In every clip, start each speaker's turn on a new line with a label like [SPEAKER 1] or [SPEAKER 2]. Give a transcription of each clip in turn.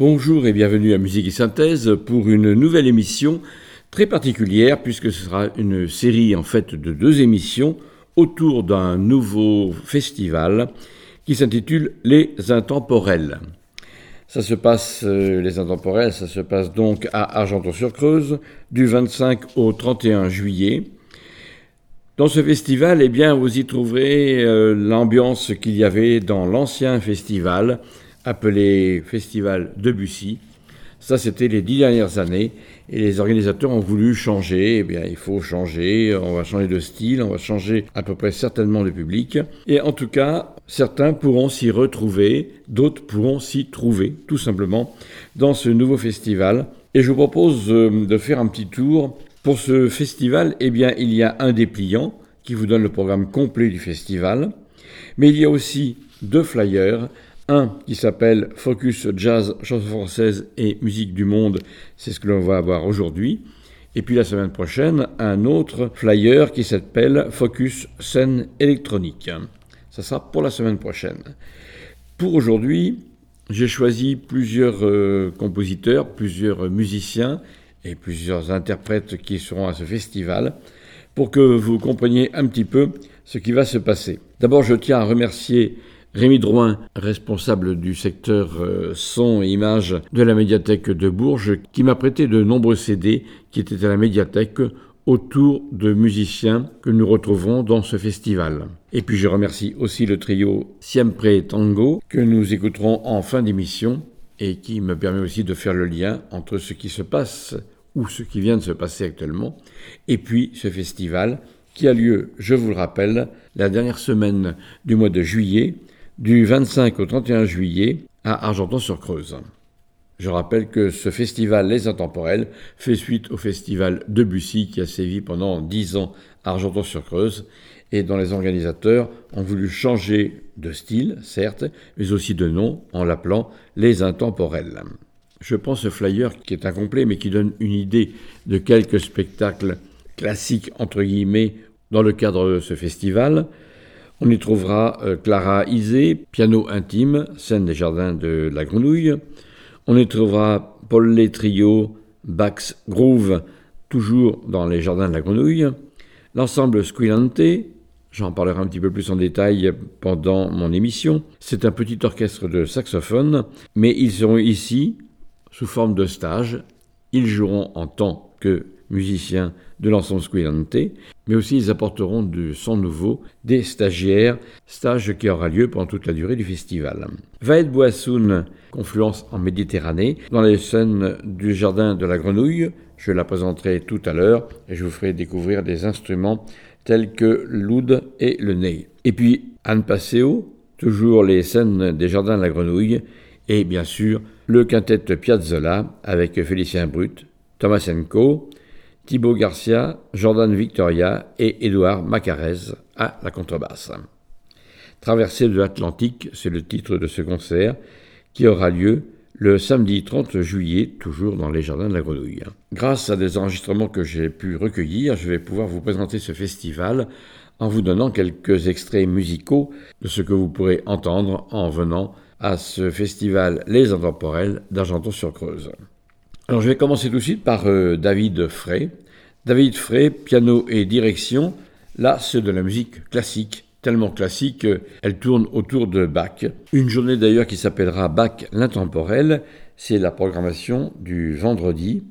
[SPEAKER 1] Bonjour et bienvenue à Musique et Synthèse pour une nouvelle émission très particulière puisque ce sera une série en fait de deux émissions autour d'un nouveau festival qui s'intitule Les Intemporels. Ça se passe, euh, les Intemporels, ça se passe donc à Argenton-sur-Creuse du 25 au 31 juillet. Dans ce festival, eh bien, vous y trouverez euh, l'ambiance qu'il y avait dans l'ancien festival appelé Festival Debussy. Ça, c'était les dix dernières années. Et les organisateurs ont voulu changer. Eh bien, il faut changer. On va changer de style. On va changer à peu près certainement de public. Et en tout cas, certains pourront s'y retrouver. D'autres pourront s'y trouver, tout simplement, dans ce nouveau festival. Et je vous propose euh, de faire un petit tour. Pour ce festival, eh bien, il y a un dépliant qui vous donne le programme complet du festival. Mais il y a aussi deux flyers un qui s'appelle Focus Jazz, chanson française et musique du monde, c'est ce que l'on va avoir aujourd'hui. Et puis la semaine prochaine, un autre flyer qui s'appelle Focus scène électronique. Ça sera pour la semaine prochaine. Pour aujourd'hui, j'ai choisi plusieurs euh, compositeurs, plusieurs musiciens et plusieurs interprètes qui seront à ce festival pour que vous compreniez un petit peu ce qui va se passer. D'abord, je tiens à remercier Rémi Drouin, responsable du secteur euh, son et images de la médiathèque de Bourges, qui m'a prêté de nombreux CD qui étaient à la médiathèque autour de musiciens que nous retrouverons dans ce festival. Et puis je remercie aussi le trio Siempre Tango que nous écouterons en fin d'émission et qui me permet aussi de faire le lien entre ce qui se passe ou ce qui vient de se passer actuellement et puis ce festival qui a lieu, je vous le rappelle, la dernière semaine du mois de juillet du 25 au 31 juillet à Argenton-sur-Creuse. Je rappelle que ce festival Les Intemporels fait suite au festival Debussy qui a sévi pendant dix ans à Argenton-sur-Creuse et dont les organisateurs ont voulu changer de style, certes, mais aussi de nom en l'appelant Les Intemporels. Je prends ce flyer qui est incomplet mais qui donne une idée de quelques spectacles classiques entre guillemets dans le cadre de ce festival. On y trouvera euh, Clara Isé, piano intime, scène des jardins de la Grenouille. On y trouvera Paul Lé Trio, Bax Groove, toujours dans les jardins de la Grenouille. L'ensemble Squillante, j'en parlerai un petit peu plus en détail pendant mon émission. C'est un petit orchestre de saxophone, mais ils seront ici sous forme de stage. Ils joueront en tant que musiciens de l'ensemble Squillante, mais aussi ils apporteront du son nouveau des stagiaires, stage qui aura lieu pendant toute la durée du festival. Vaed Boissoun, confluence en Méditerranée, dans les scènes du Jardin de la Grenouille, je la présenterai tout à l'heure et je vous ferai découvrir des instruments tels que l'oud et le ney. Et puis Anne Passeo, toujours les scènes des Jardins de la Grenouille, et bien sûr le quintet Piazzolla avec Félicien Brut, Tomasenko, Thibaut Garcia, Jordan Victoria et Édouard Macarez à la contrebasse. Traversée de l'Atlantique, c'est le titre de ce concert qui aura lieu le samedi 30 juillet, toujours dans les jardins de la Grenouille. Grâce à des enregistrements que j'ai pu recueillir, je vais pouvoir vous présenter ce festival en vous donnant quelques extraits musicaux de ce que vous pourrez entendre en venant à ce festival Les Intemporels d'Argenton-sur-Creuse. Alors je vais commencer tout de suite par euh, David Frey. David Frey, piano et direction, là c'est de la musique classique, tellement classique, elle tourne autour de Bach. Une journée d'ailleurs qui s'appellera Bach l'intemporel, c'est la programmation du vendredi.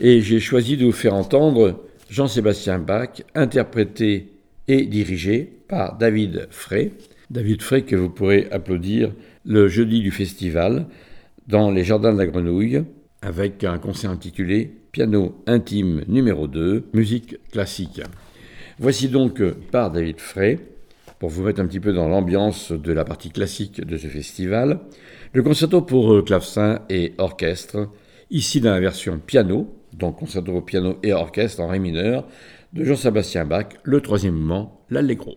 [SPEAKER 1] Et j'ai choisi de vous faire entendre Jean-Sébastien Bach, interprété et dirigé par David Frey. David Frey que vous pourrez applaudir le jeudi du festival dans les Jardins de la Grenouille avec un concert intitulé Piano intime numéro 2, musique classique. Voici donc par David Frey pour vous mettre un petit peu dans l'ambiance de la partie classique de ce festival, le concerto pour euh, clavecin et orchestre, ici dans la version piano, donc concerto piano et orchestre en ré mineur, de Jean-Sébastien Bach, le troisième mouvement, l'allegro.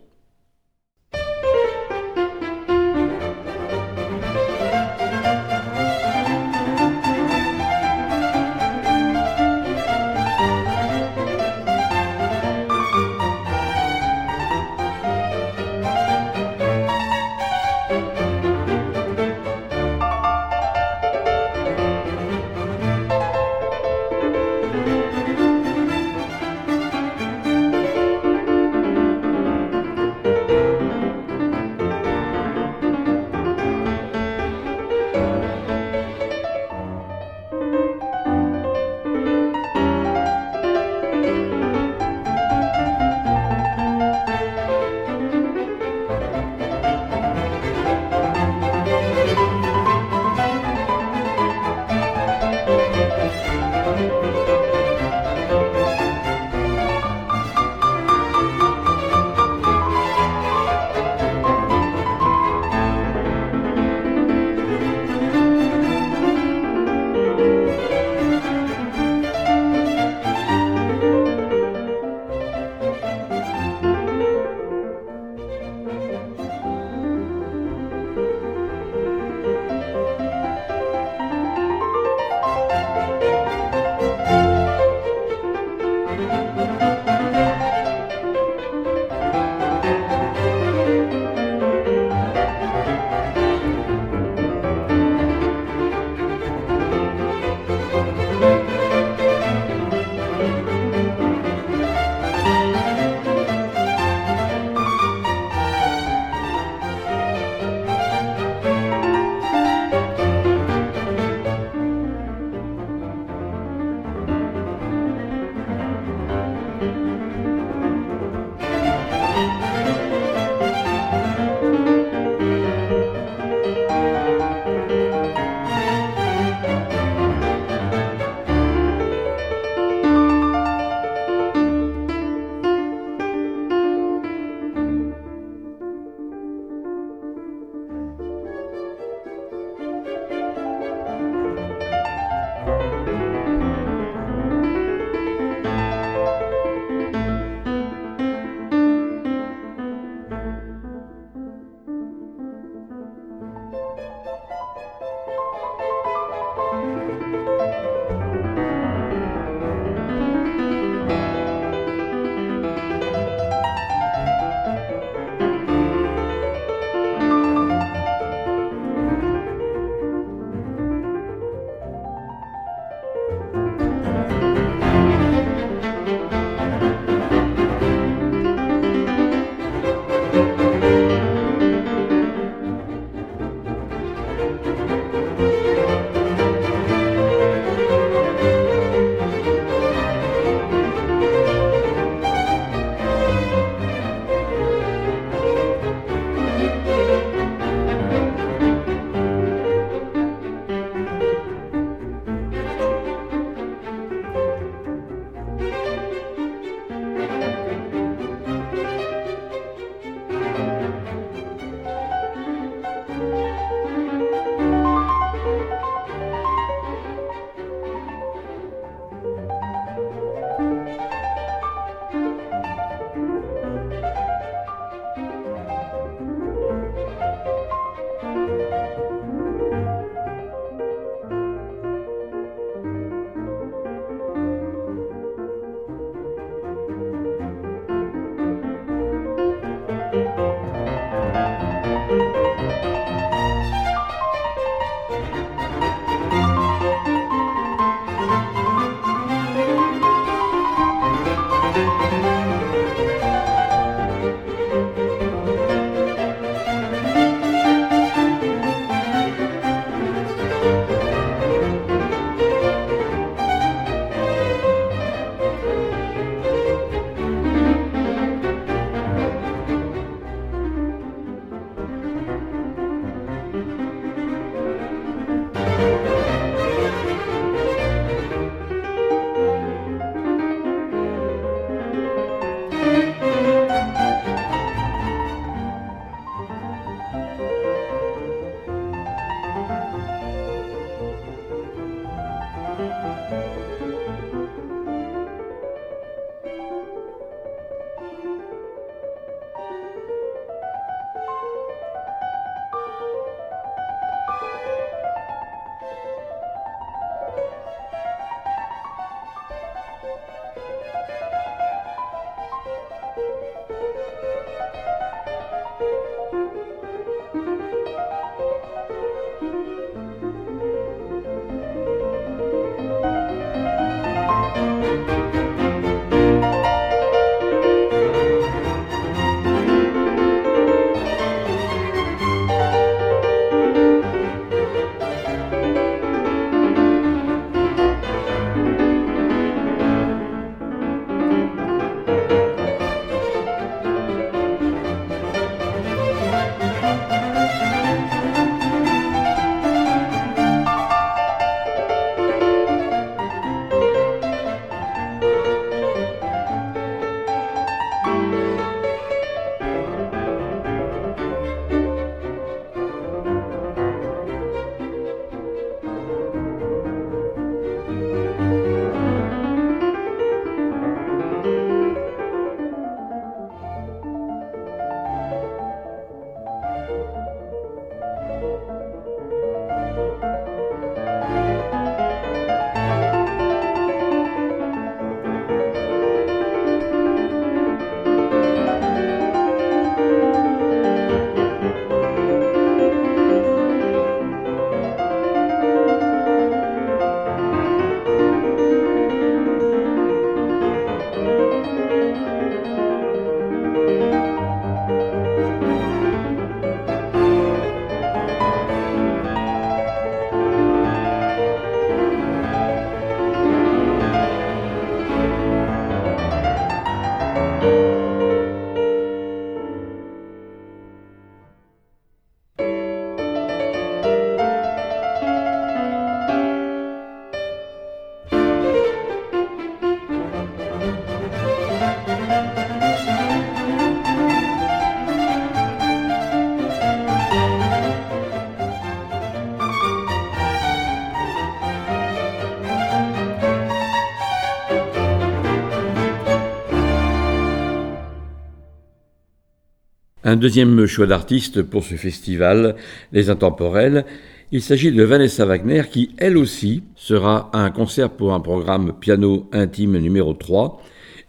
[SPEAKER 1] Un deuxième choix d'artiste pour ce festival, Les Intemporels, il s'agit de Vanessa Wagner qui, elle aussi, sera à un concert pour un programme piano intime numéro 3.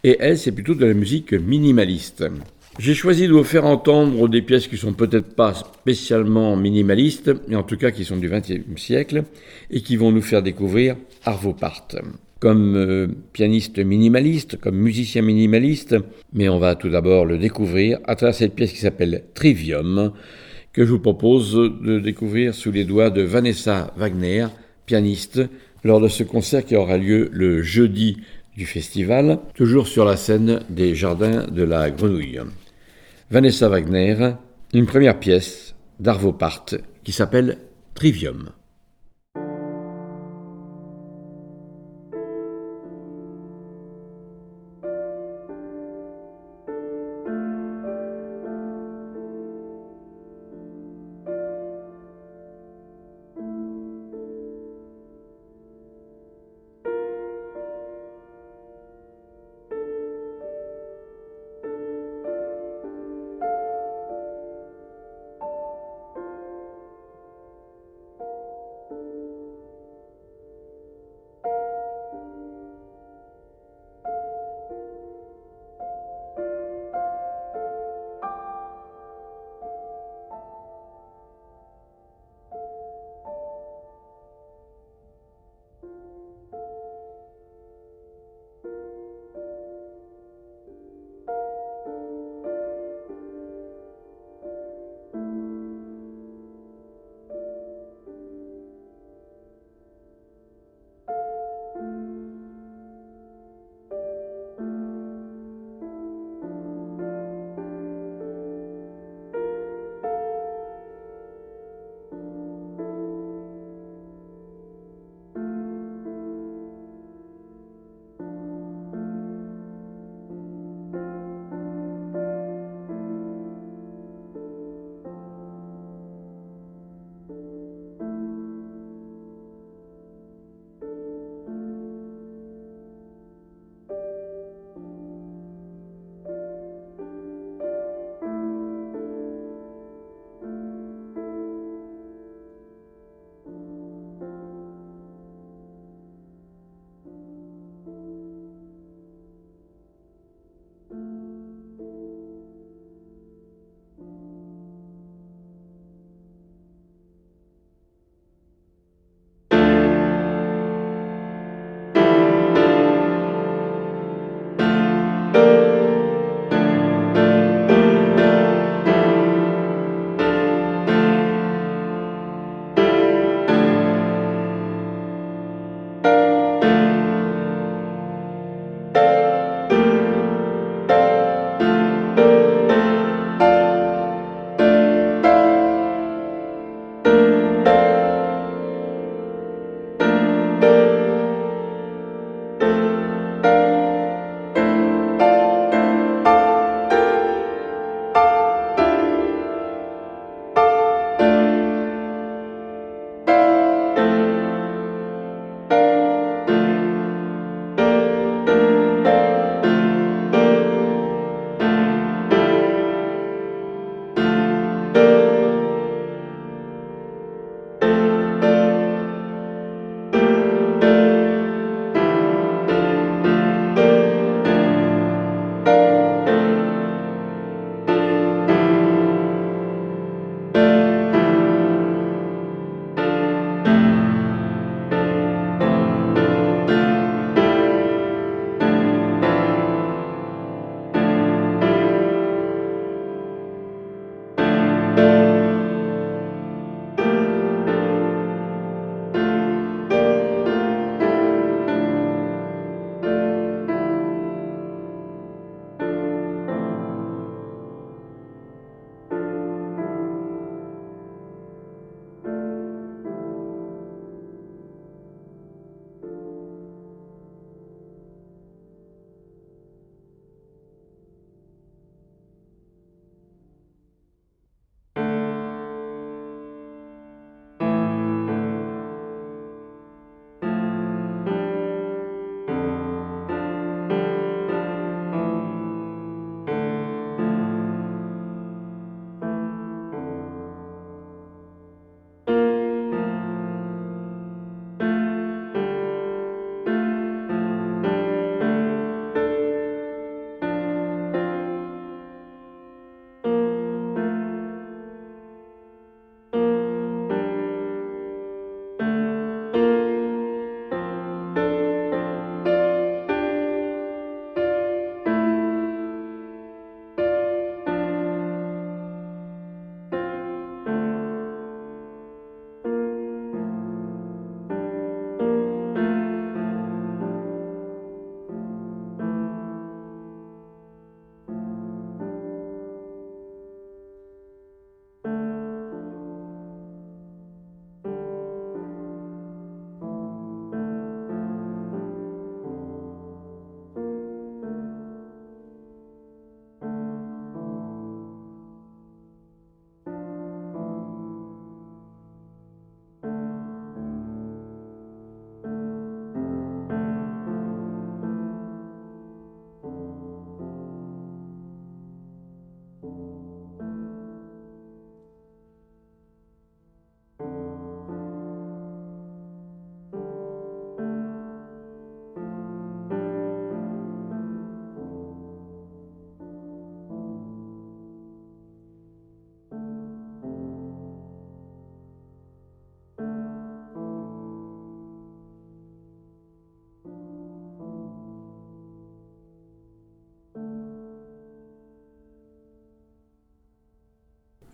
[SPEAKER 1] Et elle, c'est plutôt de la musique minimaliste. J'ai choisi de vous faire entendre des pièces qui sont peut-être pas spécialement minimalistes, mais en tout cas qui sont du XXe siècle et qui vont nous faire découvrir Arvo Part. Comme euh, pianiste minimaliste, comme musicien minimaliste, mais on va tout d'abord le découvrir à travers cette pièce qui s'appelle Trivium, que je vous propose de découvrir sous les doigts de Vanessa Wagner, pianiste, lors de ce concert qui aura lieu le jeudi du festival, toujours sur la scène des Jardins de la Grenouille. Vanessa Wagner, une première pièce d'Arvo Part qui s'appelle Trivium.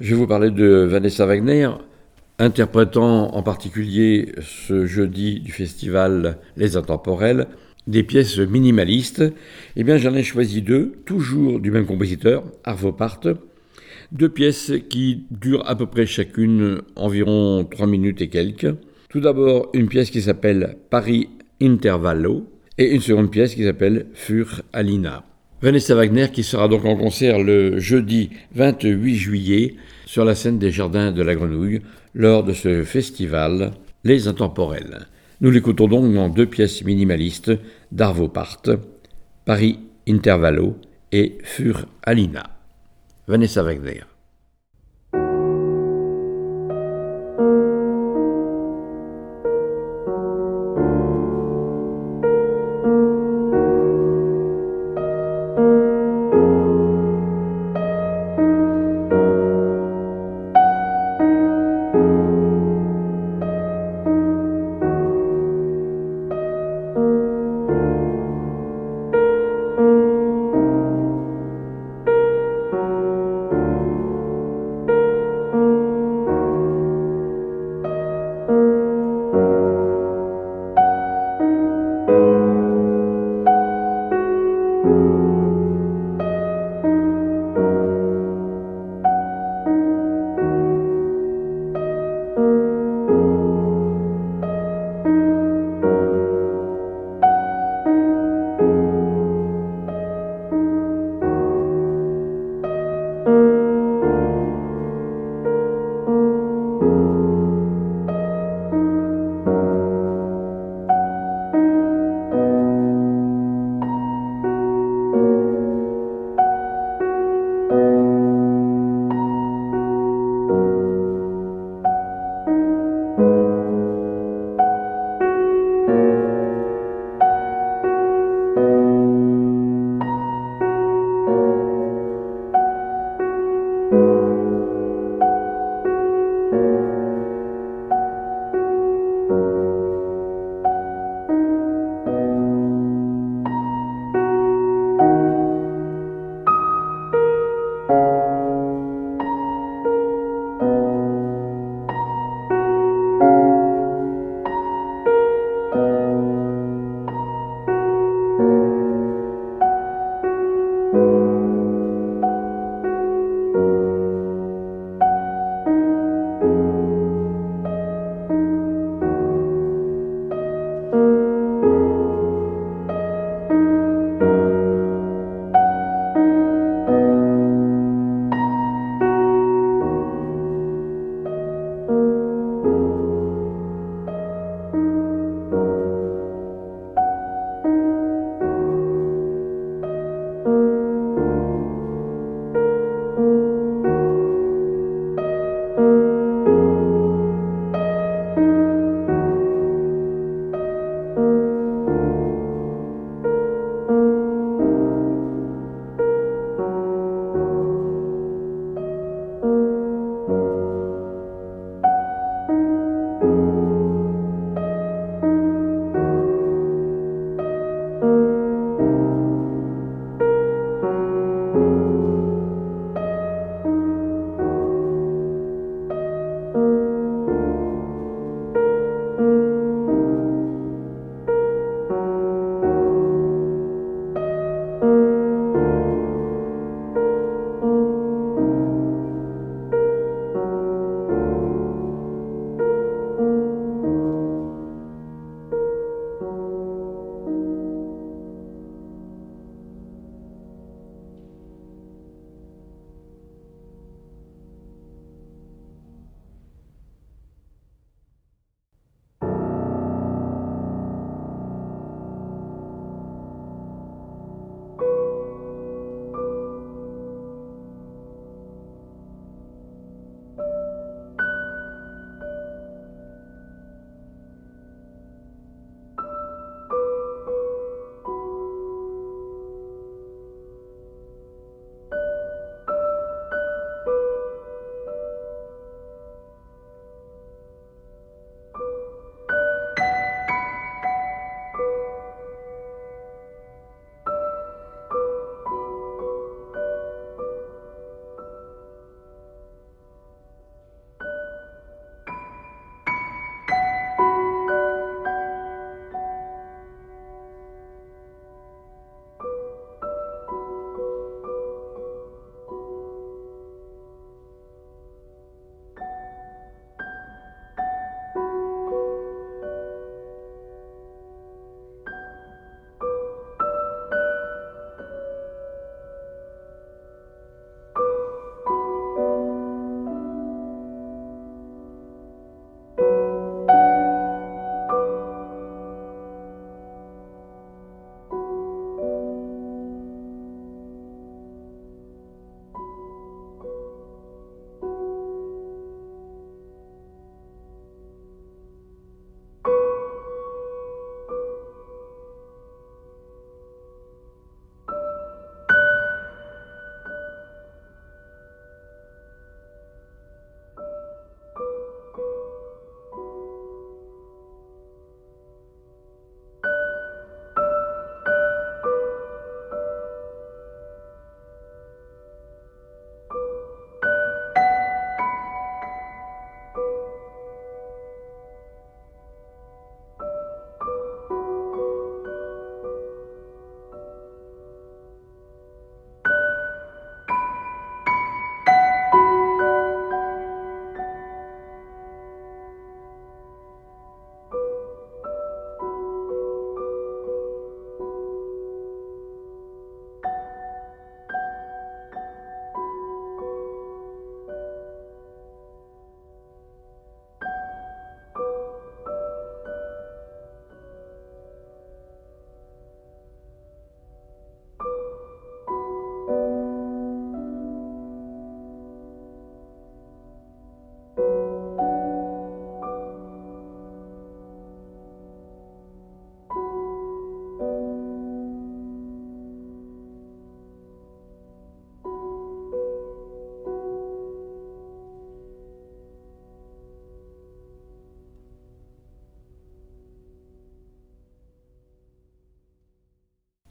[SPEAKER 1] Je vais vous parler de Vanessa Wagner, interprétant en particulier ce jeudi du festival Les Intemporels des pièces minimalistes. Eh bien, j'en ai choisi deux, toujours du même compositeur, Arvo Part. Deux pièces qui durent à peu près chacune environ trois minutes et quelques. Tout d'abord, une pièce qui s'appelle Paris Intervallo et une seconde pièce qui s'appelle Fur Alina. Vanessa Wagner qui sera donc en concert le jeudi 28 juillet sur la scène des Jardins de la Grenouille lors de ce festival Les Intemporels. Nous l'écoutons donc dans deux pièces minimalistes d'Arvo Part, Paris Intervallo et Fur Alina. Vanessa Wagner.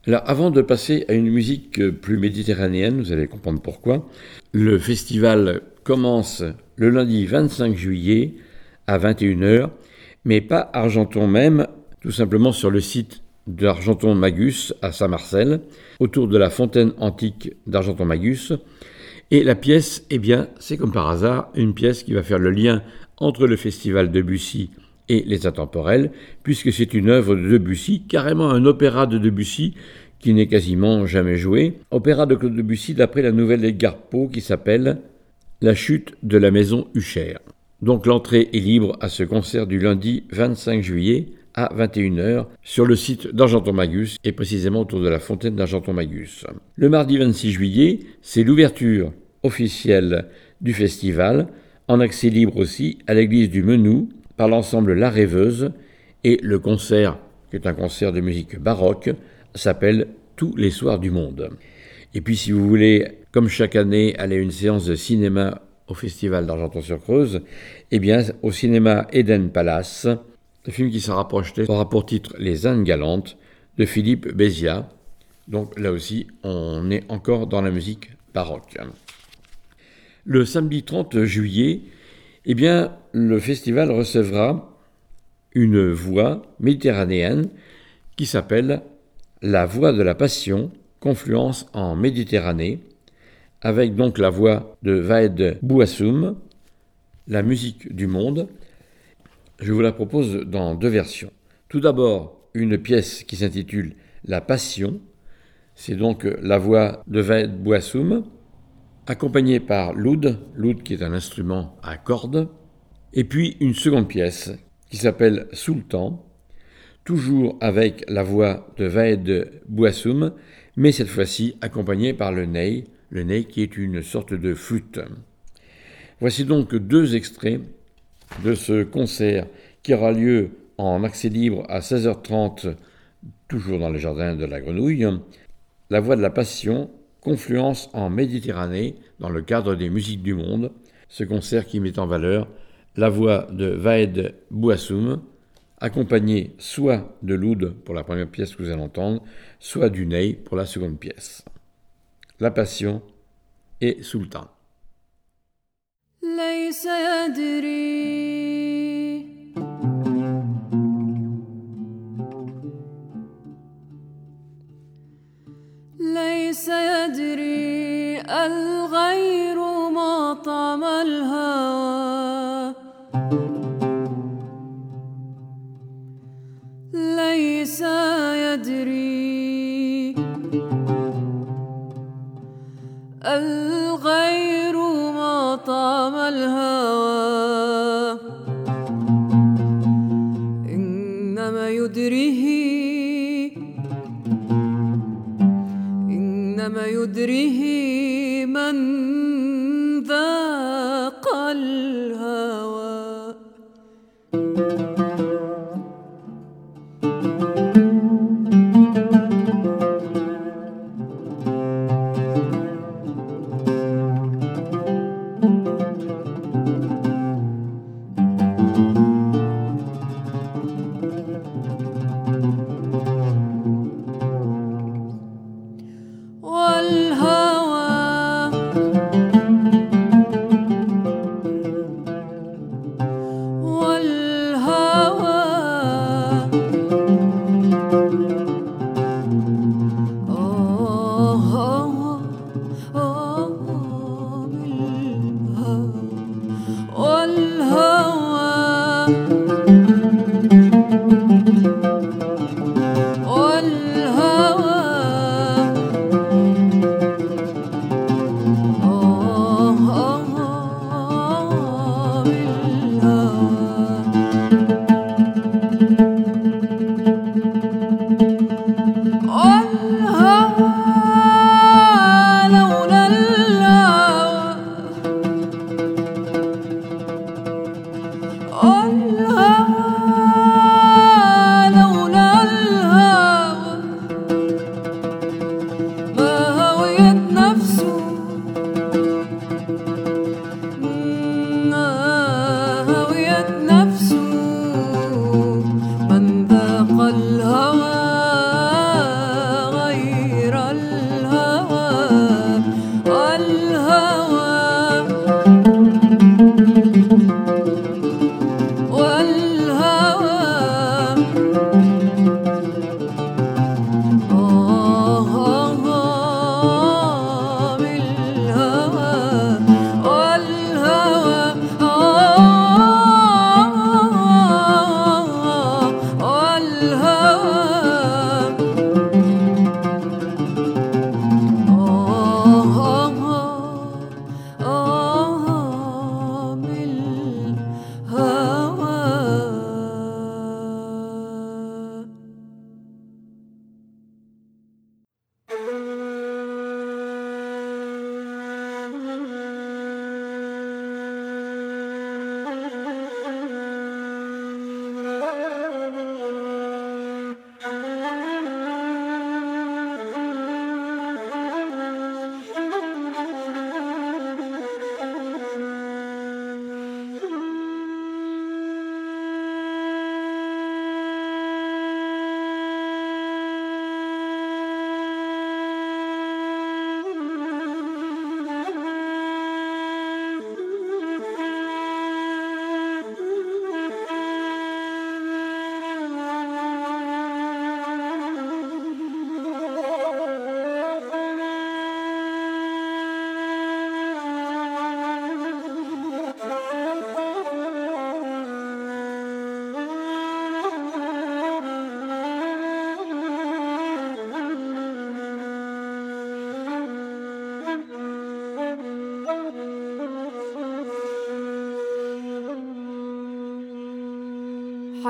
[SPEAKER 1] Alors, avant de passer à une musique plus méditerranéenne, vous allez comprendre pourquoi, le festival commence le lundi 25 juillet à 21h, mais pas Argenton même, tout simplement sur le site d'Argenton-Magus à Saint-Marcel, autour de la fontaine antique d'Argenton-Magus. Et la pièce, eh bien, c'est comme par hasard une pièce qui va faire le lien entre le festival de Bussy et les intemporels, puisque c'est une œuvre de Debussy, carrément un opéra de Debussy qui n'est quasiment jamais joué. Opéra de Claude Debussy d'après la nouvelle Edgar Poe qui s'appelle La chute de la maison Huchère. Donc l'entrée est libre à ce concert du lundi 25 juillet à 21h sur le site d'Argenton-Magus et précisément autour de la fontaine d'Argenton-Magus. Le mardi 26 juillet, c'est l'ouverture officielle du festival en accès libre aussi à l'église du Menou par l'ensemble La Rêveuse et le concert, qui est un concert de musique baroque, s'appelle Tous les soirs du monde. Et puis si vous voulez, comme chaque année, aller à une séance de cinéma au Festival d'Argenton-sur-Creuse, eh bien au cinéma Eden Palace, le film qui sera projeté aura pour titre Les Indes galantes de Philippe Béziat. Donc là aussi, on est encore dans la musique baroque. Le samedi 30 juillet, eh bien, le festival recevra une voix méditerranéenne qui s'appelle La Voix de la Passion, confluence en Méditerranée, avec donc la voix de Vaed Bouassoum, la musique du monde. Je vous la propose dans deux versions. Tout d'abord, une pièce qui s'intitule La Passion, c'est donc la voix de Vaed Bouassoum, accompagnée par l'oud, l'oud qui est un instrument à cordes, et puis une seconde pièce qui s'appelle Sultan, toujours avec la voix de Vaed Bouassoum, mais cette fois-ci accompagnée par le ney, le ney qui est une sorte de flûte. Voici donc deux extraits de ce concert qui aura lieu en accès libre à 16h30, toujours dans le jardin de la Grenouille. La voix de la passion, confluence en Méditerranée dans le cadre des musiques du monde. Ce concert qui met en valeur la voix de Vaed Bouassoum, accompagné soit de l'oud pour la première pièce que vous allez entendre, soit du ney pour la seconde pièce. La Passion et Sultan.
[SPEAKER 2] ليس يدري الغير ما طعم الهوى ليس يدري الغير ما طعم الهوى إنما يدريه إنما يدريه من والهوى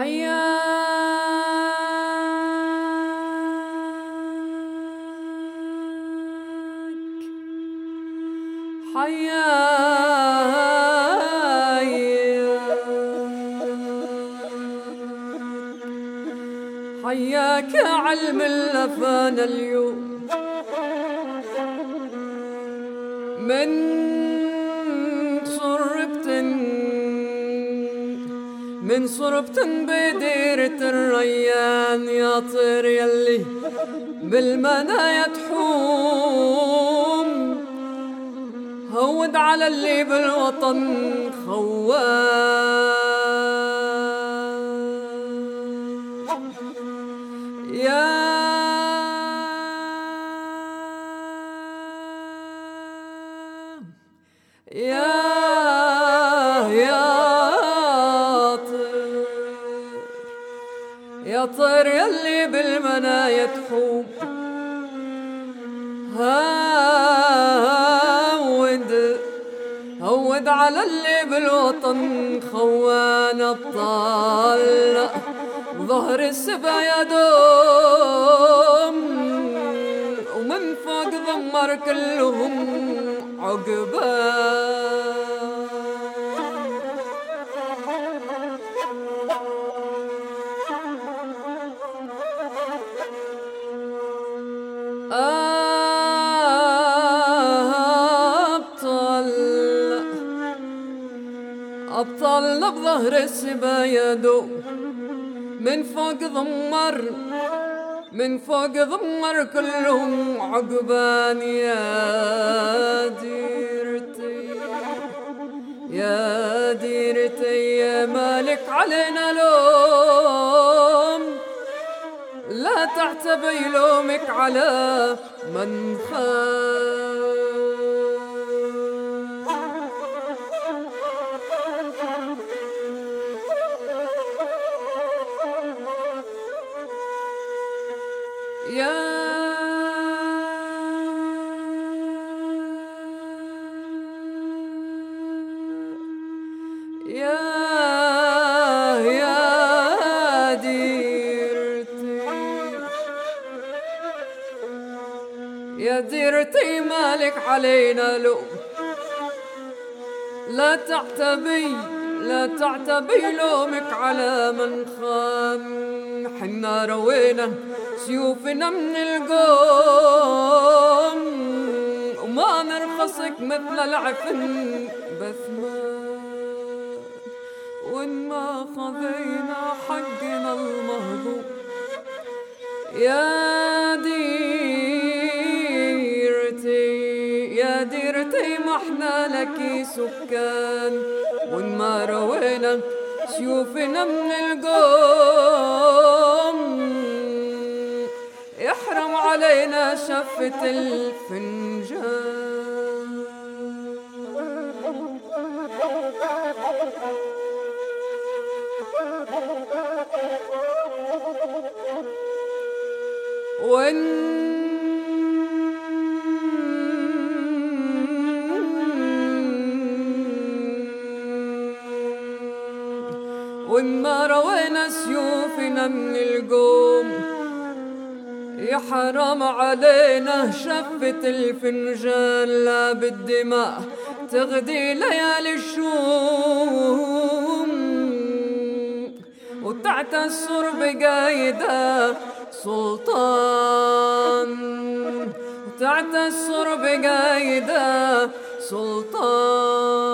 [SPEAKER 2] حياك حياي حياك علم اللفان اليوم من صربت بديرة الريان يا طير يلي بالمنايا تحوم هود على اللي بالوطن خوان يدو من فوق ضمر من فوق ضمر كلهم عقبان يا ديرتي. يا ديرتي يا مالك علينا لوم. لا تعتبي لومك على من خان يا ديرتي مالك علينا لوم لا تعتبي لا تعتبي لومك على من خان حنا روينا سيوفنا من القوم. وما نرخصك مثل العفن بثمان وإن ما خذينا حقنا المهضوم. يا ديرتي إحنا لك سكان. وإن ما روينا سيوفنا من القوم. يحرم علينا شفة الفنجان. وإن وإن ما روينا سيوفنا من القوم. يا حرام علينا شفة الفنجان لا بالدماء. تغدي ليالي الشوم. وتحت السرب قايدة سلطان. وتحت السرب قايدة سلطان.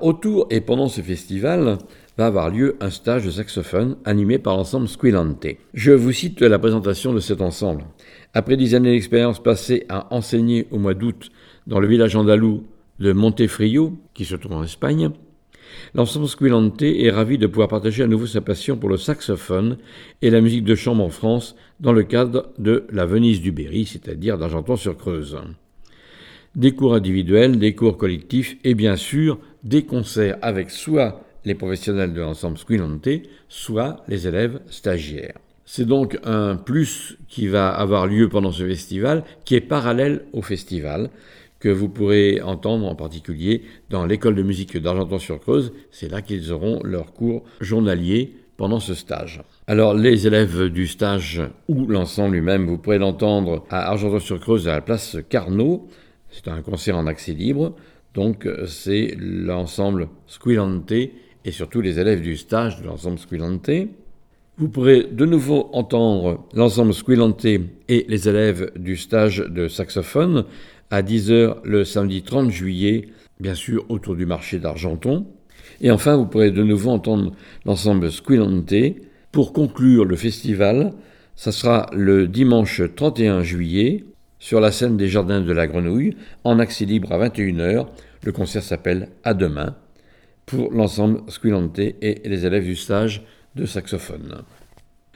[SPEAKER 1] Autour et pendant ce festival va avoir lieu un stage de saxophone animé par l'ensemble Squillante. Je vous cite la présentation de cet ensemble. Après dix années d'expérience passées à enseigner au mois d'août dans le village andalou de Montefrio, qui se trouve en Espagne, l'ensemble Squillante est ravi de pouvoir partager à nouveau sa passion pour le saxophone et la musique de chambre en France dans le cadre de la Venise du Berry, c'est-à-dire d'Argenton-sur-Creuse. Des cours individuels, des cours collectifs et bien sûr des concerts avec soit les professionnels de l'ensemble Squillante, soit les élèves stagiaires. C'est donc un plus qui va avoir lieu pendant ce festival, qui est parallèle au festival, que vous pourrez entendre en particulier dans l'école de musique d'Argenton-sur-Creuse. C'est là qu'ils auront leur cours journalier pendant ce stage. Alors les élèves du stage ou l'ensemble lui-même, vous pourrez l'entendre à Argenton-sur-Creuse à la place Carnot. C'est un concert en accès libre. Donc c'est l'ensemble Squillante et surtout les élèves du stage de l'ensemble Squillante. Vous pourrez de nouveau entendre l'ensemble Squillante et les élèves du stage de saxophone à 10h le samedi 30 juillet, bien sûr autour du marché d'Argenton. Et enfin, vous pourrez de nouveau entendre l'ensemble Squillante. Pour conclure le festival, ça sera le dimanche 31 juillet sur la scène des Jardins de la Grenouille, en accès libre à 21h. Le concert s'appelle À demain pour l'ensemble Squillante et les élèves du stage de saxophone.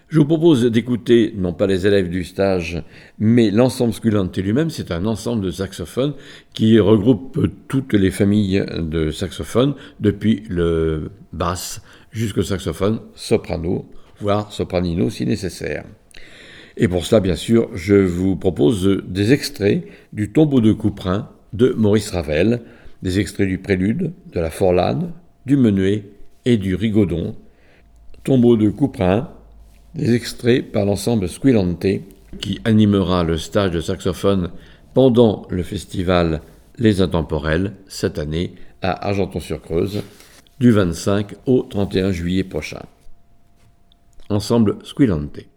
[SPEAKER 1] Je vous propose d'écouter non pas les élèves du stage, mais l'ensemble Squillante lui-même. C'est un ensemble de saxophones qui regroupe toutes les familles de saxophones, depuis le basse jusqu'au saxophone soprano, voire sopranino si nécessaire. Et pour cela, bien sûr, je vous propose des extraits du tombeau de Couperin de Maurice Ravel, des extraits du prélude, de la forlane, du menuet et du rigodon, tombeau de Couperin, des extraits par l'ensemble Squillante qui animera le stage de saxophone pendant le festival Les Intemporels cette année à Argenton-sur-Creuse du 25 au 31 juillet prochain. Ensemble Squillante.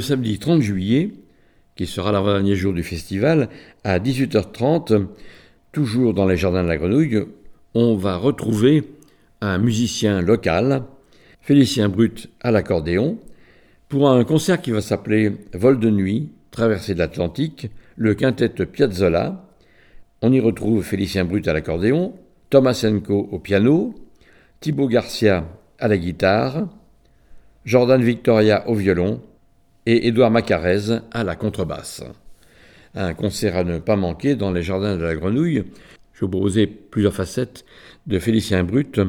[SPEAKER 1] Samedi 30 juillet, qui sera l'avant-dernier jour du festival, à 18h30, toujours dans les jardins de la Grenouille, on va retrouver un musicien local, Félicien Brut à l'accordéon, pour un concert qui va s'appeler Vol de nuit, traversée de l'Atlantique, le quintet Piazzolla. On y retrouve Félicien Brut à l'accordéon, Tomasenko au piano, Thibaut Garcia à la guitare, Jordan Victoria au violon et Édouard Macarez à la contrebasse. Un concert à ne pas manquer dans les jardins de la Grenouille. Je vous proposais plusieurs facettes de Félicien Brut.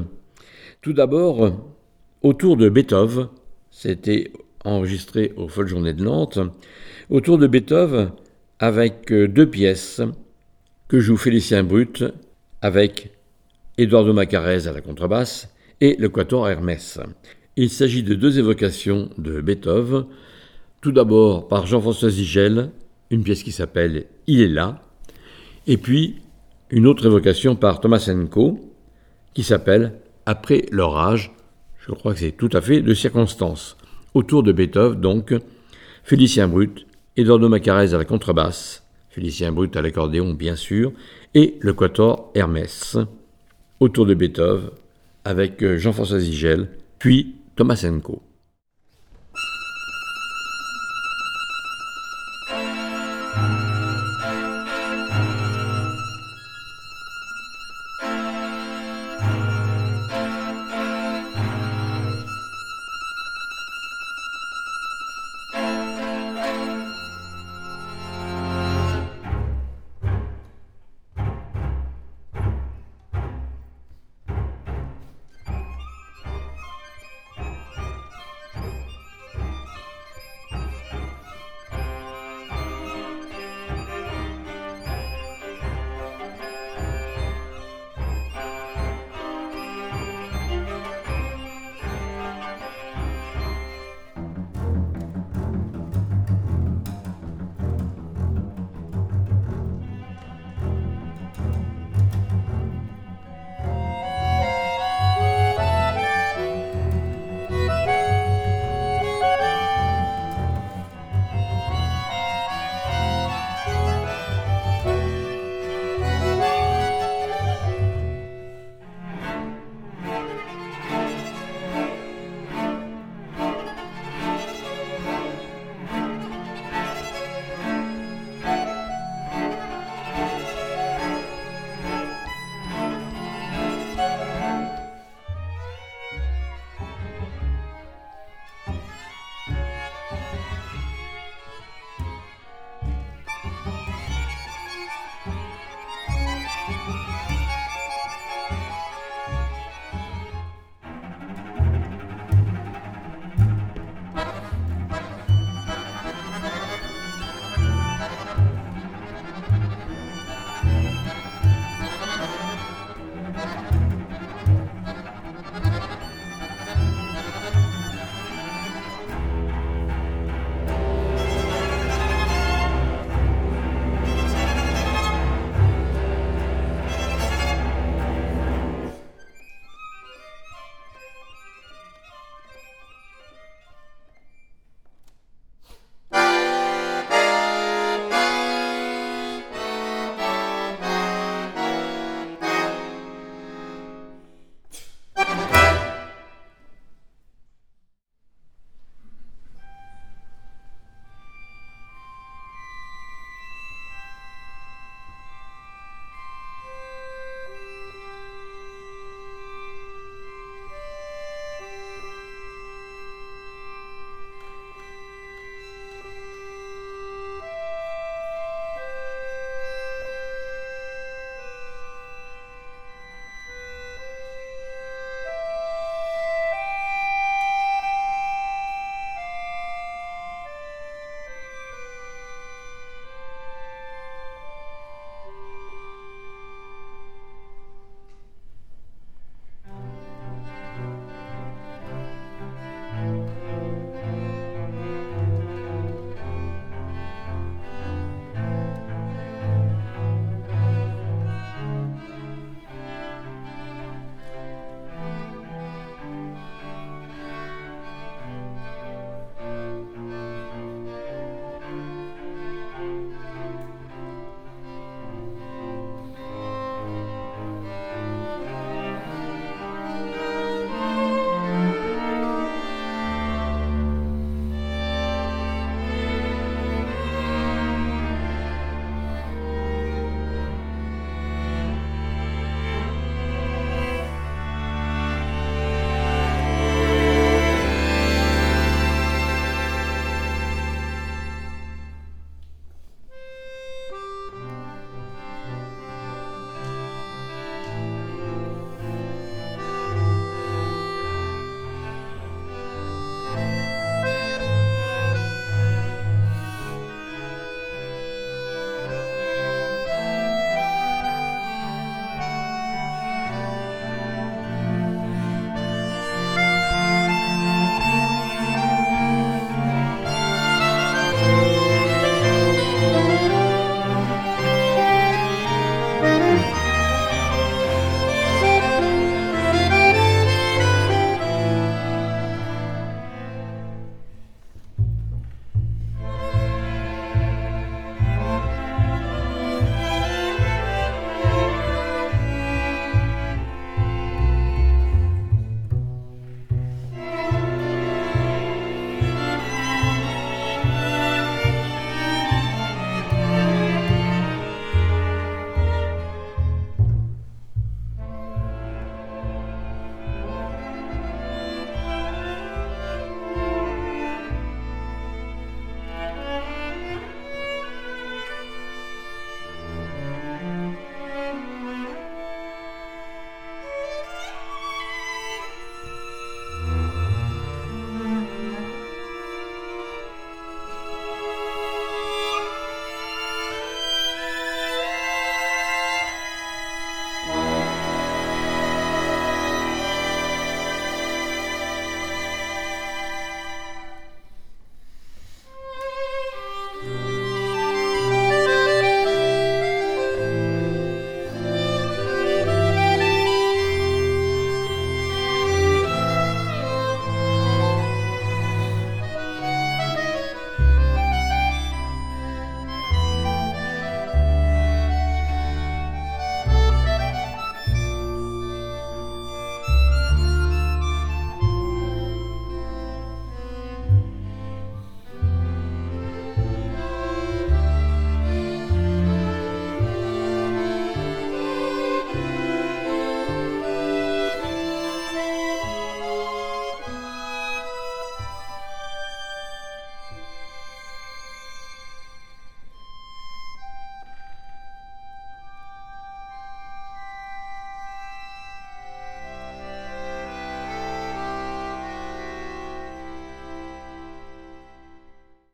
[SPEAKER 1] Tout d'abord, autour de Beethoven, c'était enregistré aux Folles Journées de Nantes, autour de Beethoven avec deux pièces que joue Félicien Brut avec Eduardo Macarez à la contrebasse et le quatuor Hermès. Il s'agit de deux évocations de Beethoven, tout d'abord par Jean-François Zigel, une pièce qui s'appelle Il est là, et puis une autre évocation par Tomasenko qui s'appelle Après l'orage. Je crois que c'est tout à fait de circonstance. Autour de Beethoven, donc, Félicien Brut, Eduardo Macarez à la contrebasse, Félicien Brut à l'accordéon, bien sûr, et le quator Hermès. Autour de Beethoven, avec Jean-François Zigel, puis Tomasenko.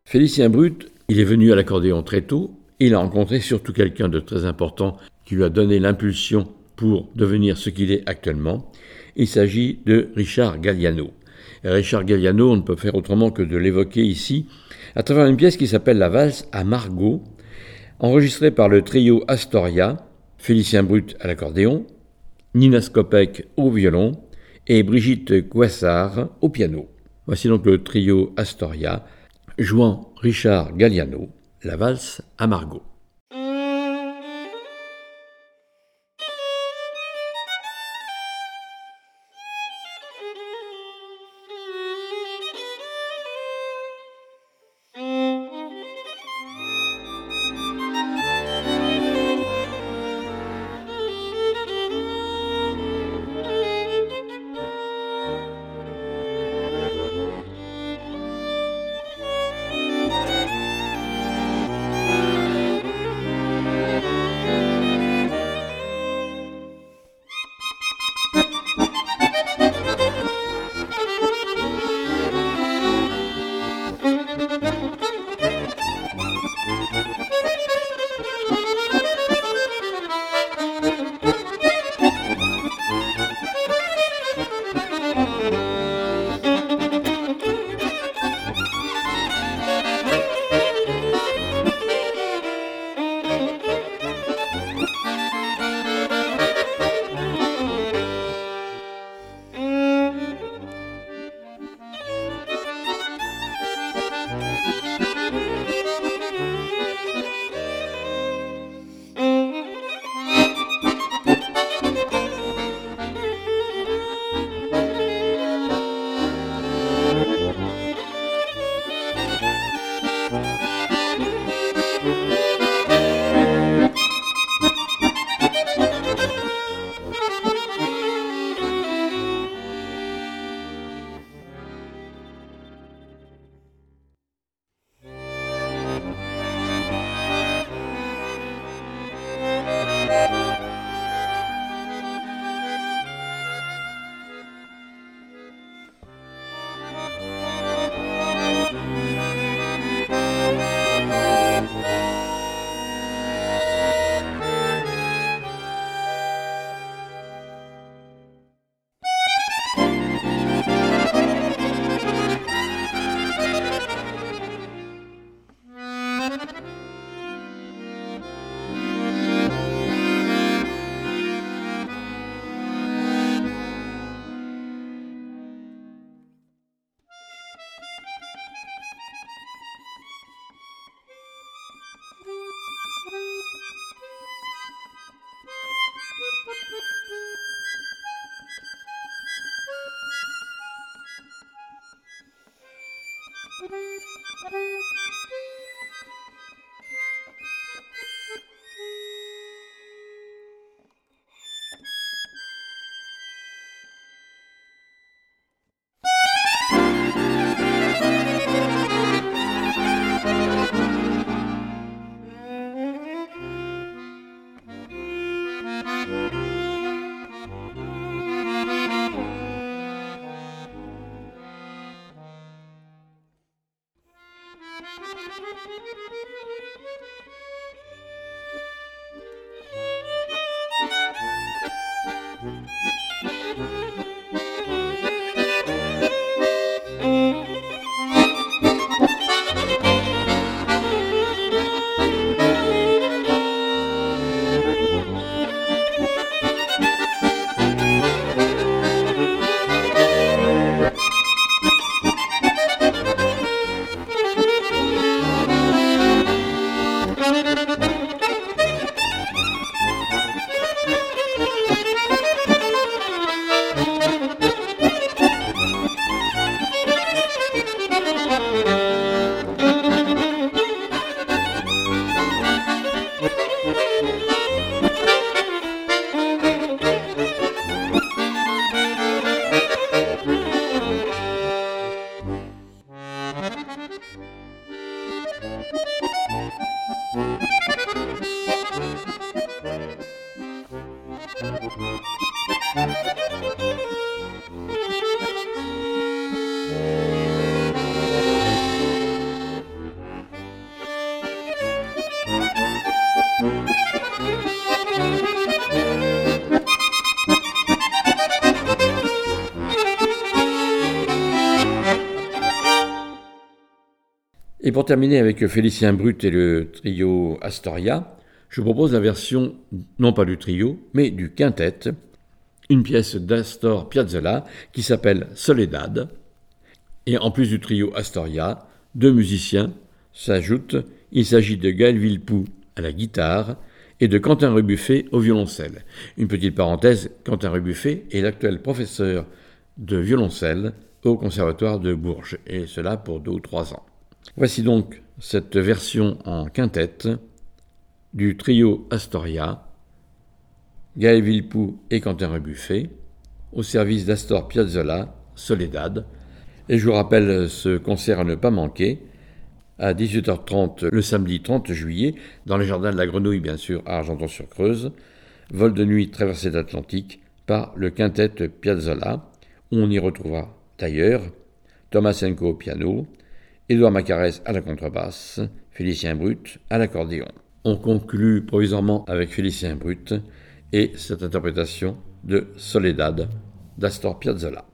[SPEAKER 1] Félicien Brut, il est venu à l'accordéon très tôt. Il a rencontré surtout quelqu'un de très important qui lui a donné l'impulsion pour devenir ce qu'il est actuellement. Il s'agit de Richard Galliano. Richard Galliano, on ne peut faire autrement que de l'évoquer ici, à travers une pièce qui s'appelle La valse à Margot, enregistrée par le trio Astoria, Félicien Brut à l'accordéon, Nina Skopek au violon et Brigitte Guassard au piano. Voici donc le trio Astoria jouant Richard Galliano, la valse à Margot. Et pour terminer avec Félicien Brut et le trio Astoria, je propose la version non pas du trio, mais du quintet, une pièce d'Astor Piazzolla qui s'appelle Soledad. Et en plus du trio Astoria, deux musiciens s'ajoutent. Il s'agit de Gaël Villepoux à la guitare et de Quentin Rebuffet au violoncelle. Une petite parenthèse, Quentin Rebuffet est l'actuel professeur de violoncelle au Conservatoire de Bourges, et cela pour deux ou trois ans. Voici donc cette version en quintette du trio Astoria, Gaël Villepoux et Quentin Rebuffet, au service d'Astor Piazzolla, Soledad. Et je vous rappelle ce concert à ne pas manquer, à 18h30 le samedi 30 juillet, dans les jardins de la Grenouille, bien sûr, à Argenton-sur-Creuse. Vol de nuit traversée d'Atlantique par le quintet Piazzolla. On y retrouvera d'ailleurs Thomasenko au piano, Édouard Macarès à la contrebasse, Félicien Brut à l'accordéon. On conclut provisoirement avec Félicien Brut et cette interprétation de Soledad d'Astor Piazzolla.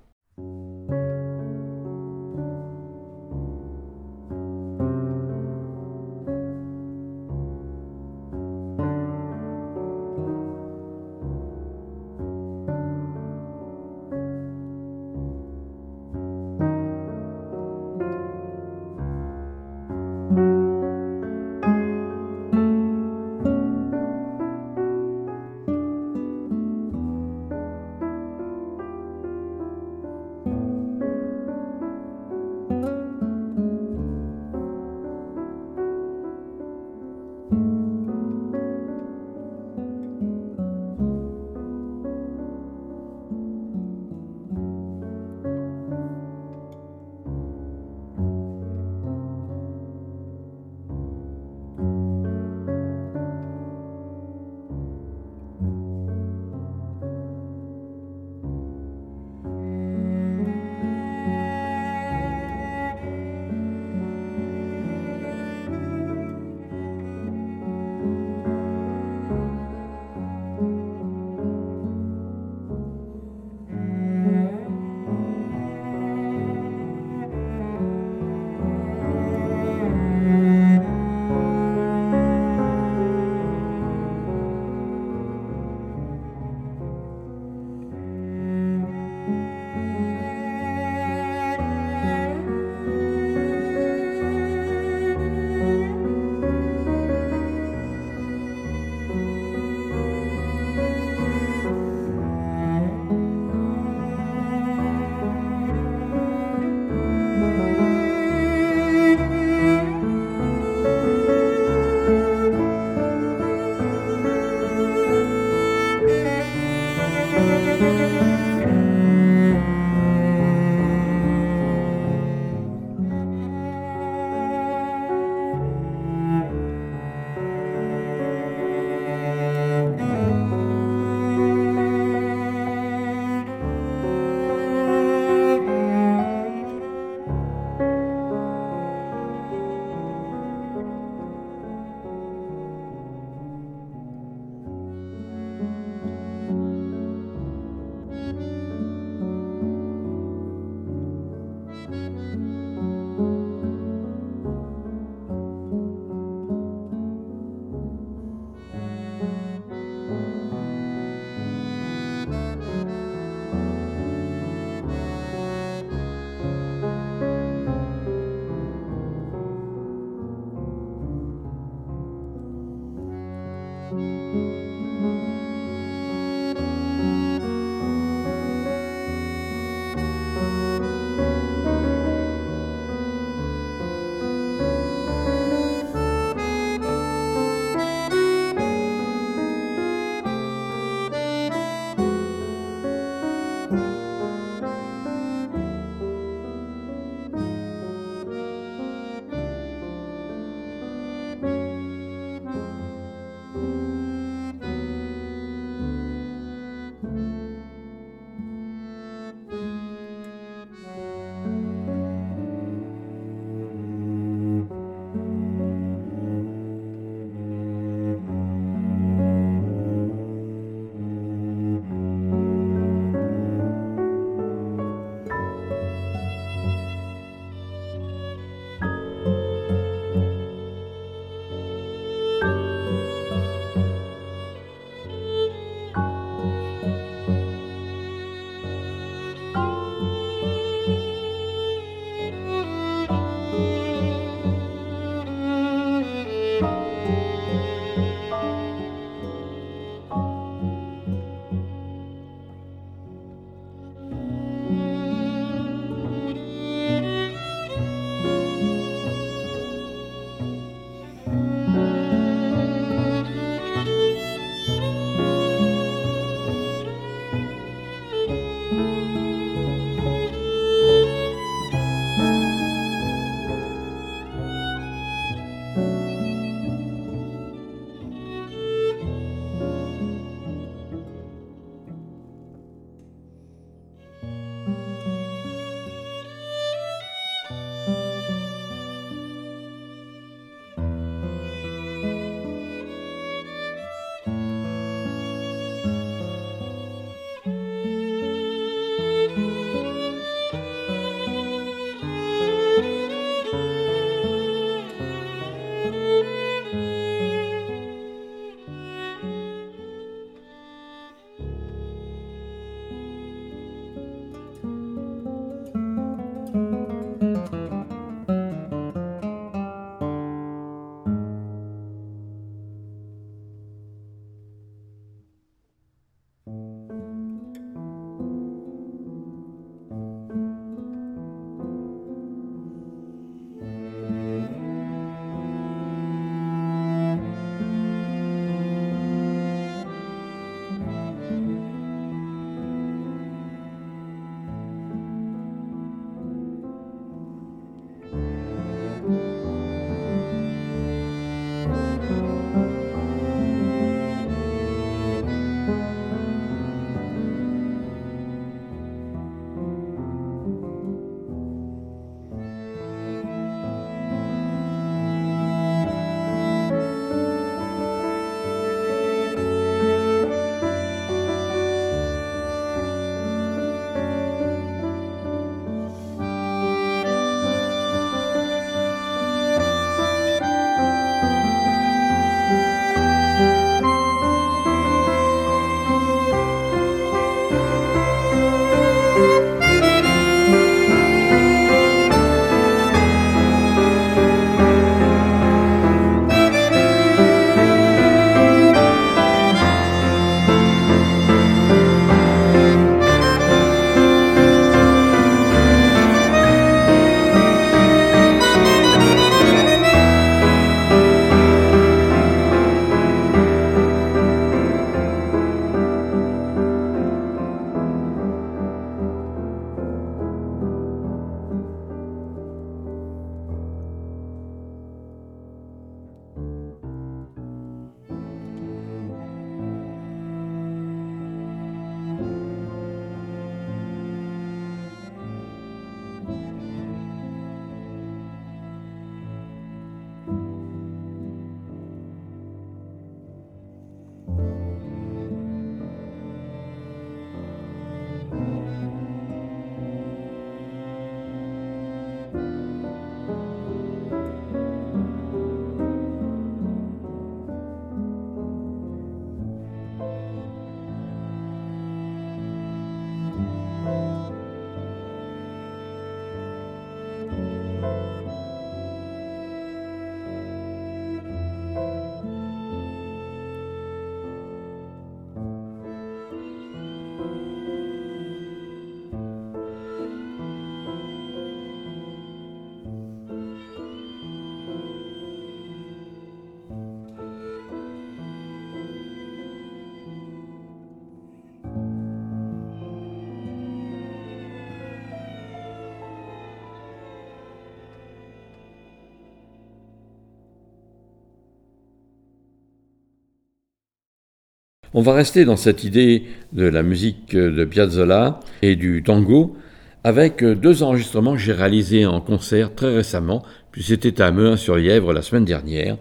[SPEAKER 1] On va rester dans cette idée de la musique de Piazzolla et du tango avec deux enregistrements que j'ai réalisés en concert très récemment, puis c'était à Meun-sur-Yèvre la semaine dernière.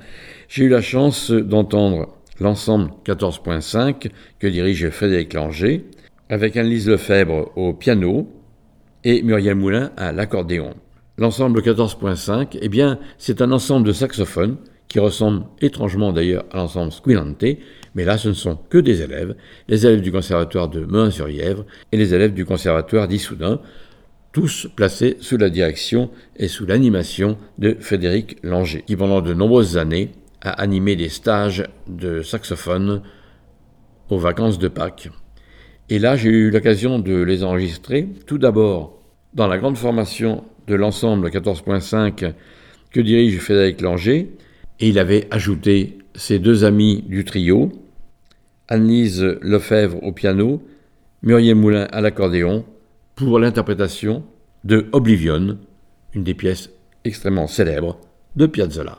[SPEAKER 1] J'ai eu la chance d'entendre l'ensemble 14.5 que dirige Frédéric Langer, avec Annelise Lefebvre au piano et Muriel Moulin à l'accordéon. L'ensemble 14.5, eh bien, c'est un ensemble de saxophones qui ressemble étrangement d'ailleurs à l'ensemble Squillante, mais là ce ne sont que des élèves, les élèves du conservatoire de Meun-sur-Yèvre et les élèves du conservatoire d'Issoudun, tous placés sous la direction et sous l'animation de Frédéric Langer, qui pendant de nombreuses années a animé des stages de saxophone aux vacances de Pâques. Et là, j'ai eu l'occasion de les enregistrer, tout d'abord dans la grande formation de l'ensemble 14.5 que dirige Frédéric Langer, et il avait ajouté ses deux amis du trio, Annelise Lefebvre au piano, Muriel Moulin à l'accordéon, pour l'interprétation de Oblivion, une des pièces extrêmement célèbres de Piazzolla.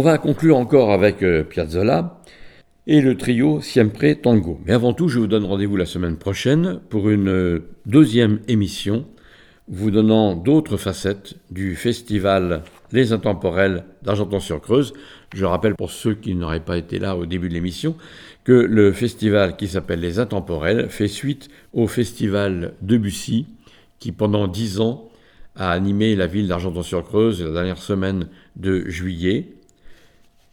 [SPEAKER 1] On va conclure encore avec euh, Piazzolla et le trio Siempre Tango. Mais avant tout, je vous donne rendez-vous la semaine prochaine pour une euh, deuxième émission vous donnant d'autres facettes du festival Les Intemporels d'Argenton-sur-Creuse. Je rappelle pour ceux qui n'auraient pas été là au début de l'émission que le festival qui s'appelle Les Intemporels fait suite au festival Debussy qui pendant dix ans a animé la ville d'Argenton-sur-Creuse la dernière semaine de juillet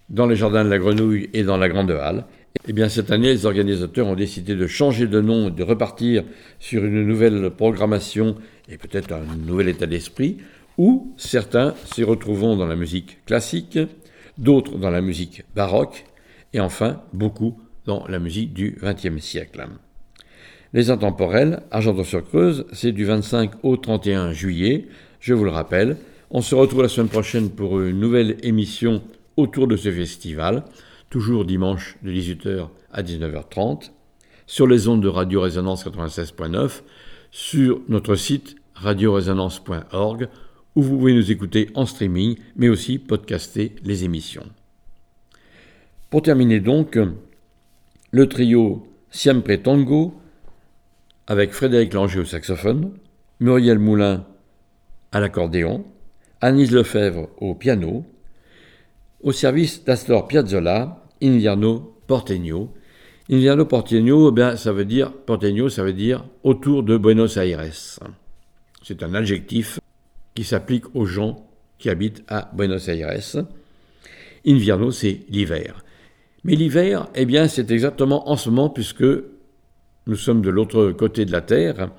[SPEAKER 1] dans les jardins de la Grenouille et dans la Grande Halle. Eh bien, cette année, les organisateurs ont décidé de changer de nom, de repartir sur une nouvelle programmation et peut-être un nouvel état d'esprit, où certains s'y retrouveront dans la musique classique, d'autres dans la musique baroque, et enfin beaucoup dans la musique du XXe siècle. Les intemporels, Argenton-sur-Creuse, c'est du 25 au 31 juillet, je vous le rappelle. On se retrouve la semaine prochaine pour une nouvelle émission autour de ce festival, toujours dimanche de 18h à 19h30, sur les ondes de Radio Résonance 96.9, sur notre site radioresonance.org où vous pouvez nous écouter en streaming, mais aussi podcaster les émissions. Pour terminer donc, le trio Siempre Tango avec Frédéric Langer au saxophone, Muriel Moulin à l'accordéon, Anise Lefebvre au piano, au service d'Astor Piazzolla, Inviano Porteño. Inviano Porteño, eh bien, ça veut dire, Porteño, ça veut dire autour de Buenos Aires. C'est un adjectif qui s'applique aux gens qui habitent à Buenos Aires. Invierno, c'est l'hiver. Mais l'hiver, eh bien, c'est exactement en ce moment, puisque nous sommes de l'autre côté de la Terre,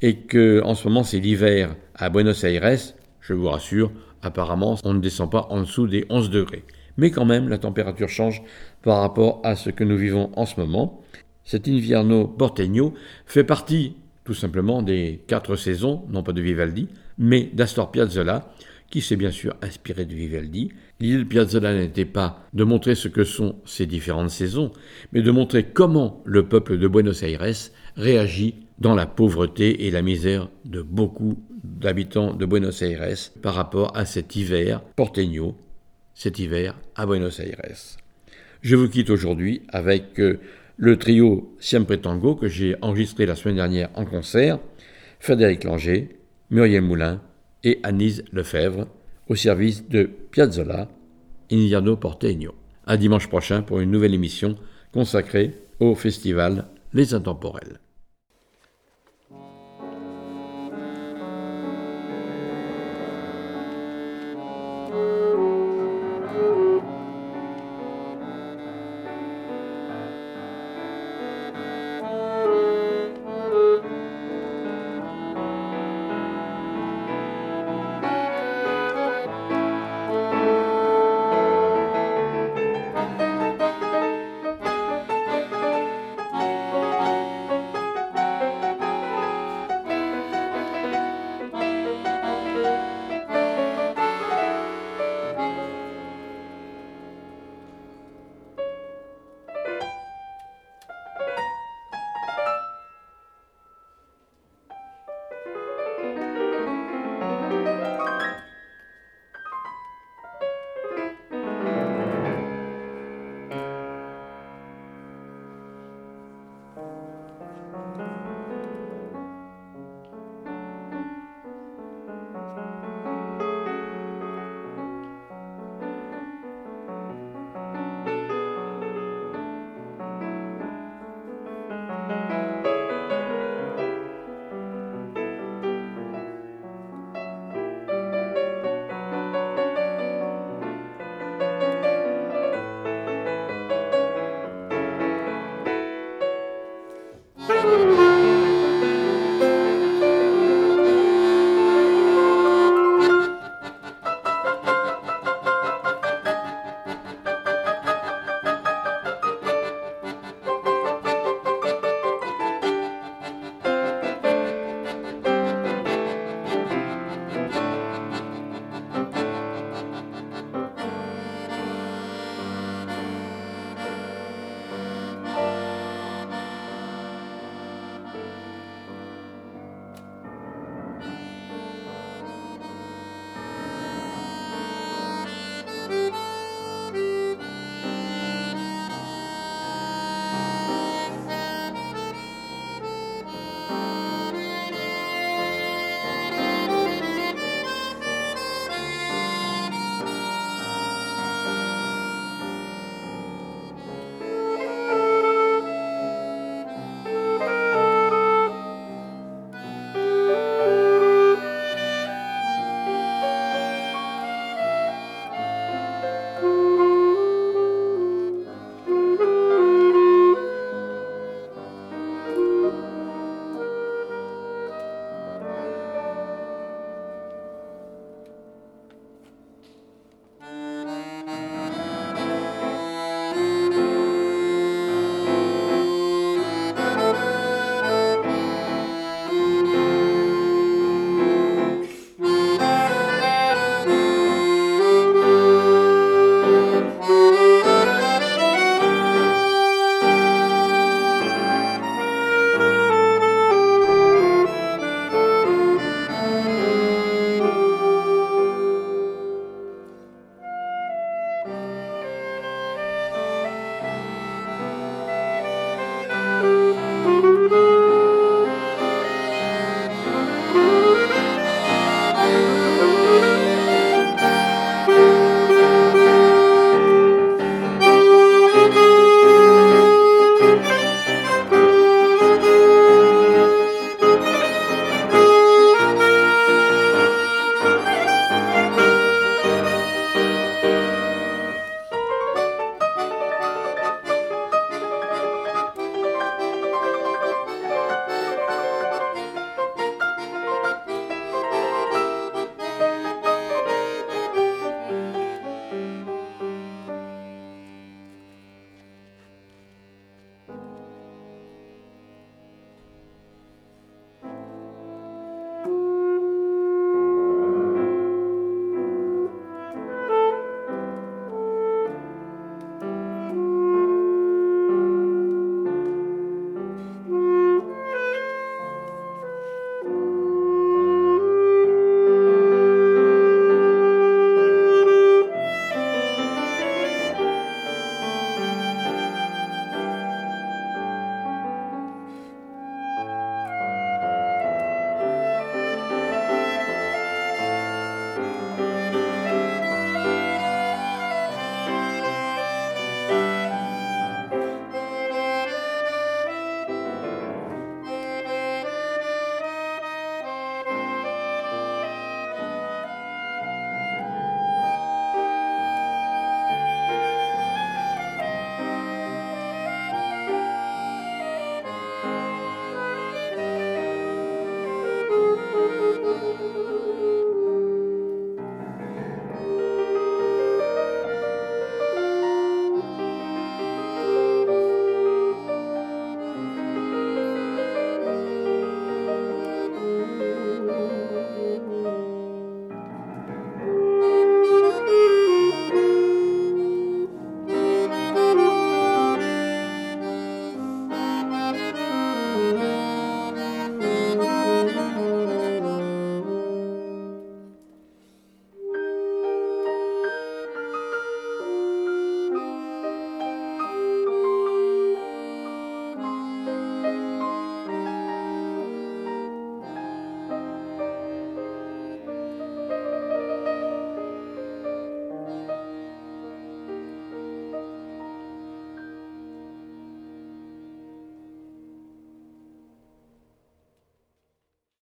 [SPEAKER 1] et que en ce moment c'est l'hiver à Buenos Aires, je vous rassure, apparemment on ne descend pas en dessous des 11 degrés. Mais quand même, la température change par rapport à ce que nous vivons en ce moment. Cet invierno porteño fait partie tout simplement des quatre saisons, non pas de Vivaldi, mais d'Astor Piazzolla, qui s'est bien sûr inspiré de Vivaldi. L'idée de Piazzolla n'était pas de montrer ce que sont ces différentes saisons, mais de montrer comment le peuple de Buenos Aires réagit dans la pauvreté et la misère de beaucoup d'habitants de Buenos Aires par rapport à cet hiver porteño, cet hiver à Buenos Aires. Je vous quitte aujourd'hui avec euh, le trio Siempre Tango que j'ai enregistré la semaine dernière en concert, Frédéric Langer, Muriel Moulin et Anise Lefebvre, au service de Piazzolla, Indiano Porteño. À dimanche prochain pour une nouvelle émission consacrée au festival Les Intemporels.